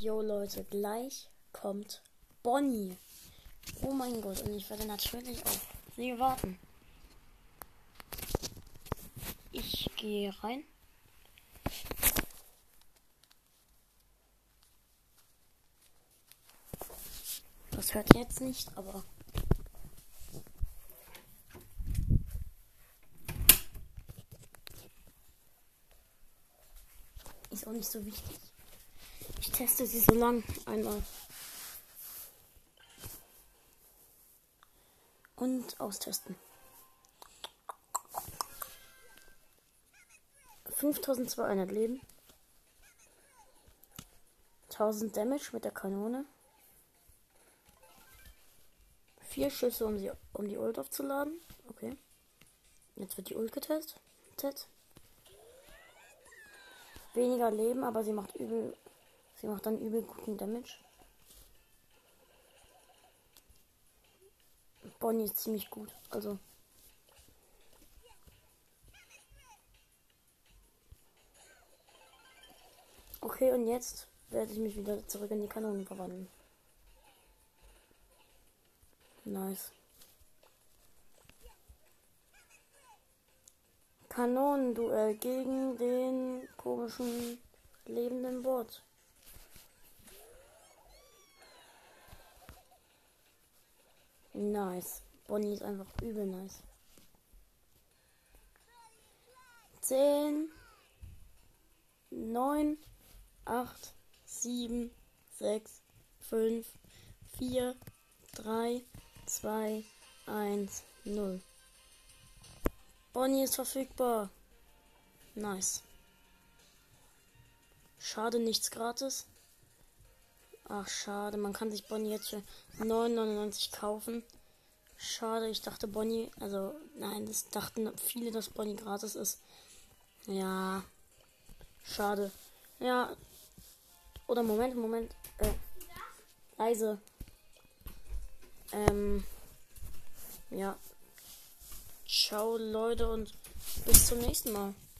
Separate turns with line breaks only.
Jo Leute, gleich kommt Bonnie. Oh mein Gott, und ich werde natürlich auf sie warten. Ich gehe rein. Das hört jetzt nicht, aber ist auch nicht so wichtig. Ich teste sie so lang einmal. Und austesten. 5200 Leben. 1000 Damage mit der Kanone. Vier Schüsse, um, sie, um die Ult aufzuladen. Okay. Jetzt wird die Ult getestet. Weniger Leben, aber sie macht übel. Sie macht dann übel guten Damage. Bonnie ist ziemlich gut. Also. Okay, und jetzt werde ich mich wieder zurück in die Kanonen verwandeln. Nice. Kanonenduell gegen den komischen lebenden Bot. Nice. Bonnie ist einfach übel nice. 10, 9, 8, 7, 6, 5, 4, 3, 2, 1, 0. Bonnie ist verfügbar. Nice. Schade, nichts gratis. Ach, schade. Man kann sich Bonnie jetzt für 9,99 kaufen. Schade, ich dachte Bonnie, also nein, das dachten viele, dass Bonnie gratis ist. Ja, schade. Ja, oder Moment, Moment. Äh, leise. Ähm, ja. Ciao, Leute, und bis zum nächsten Mal.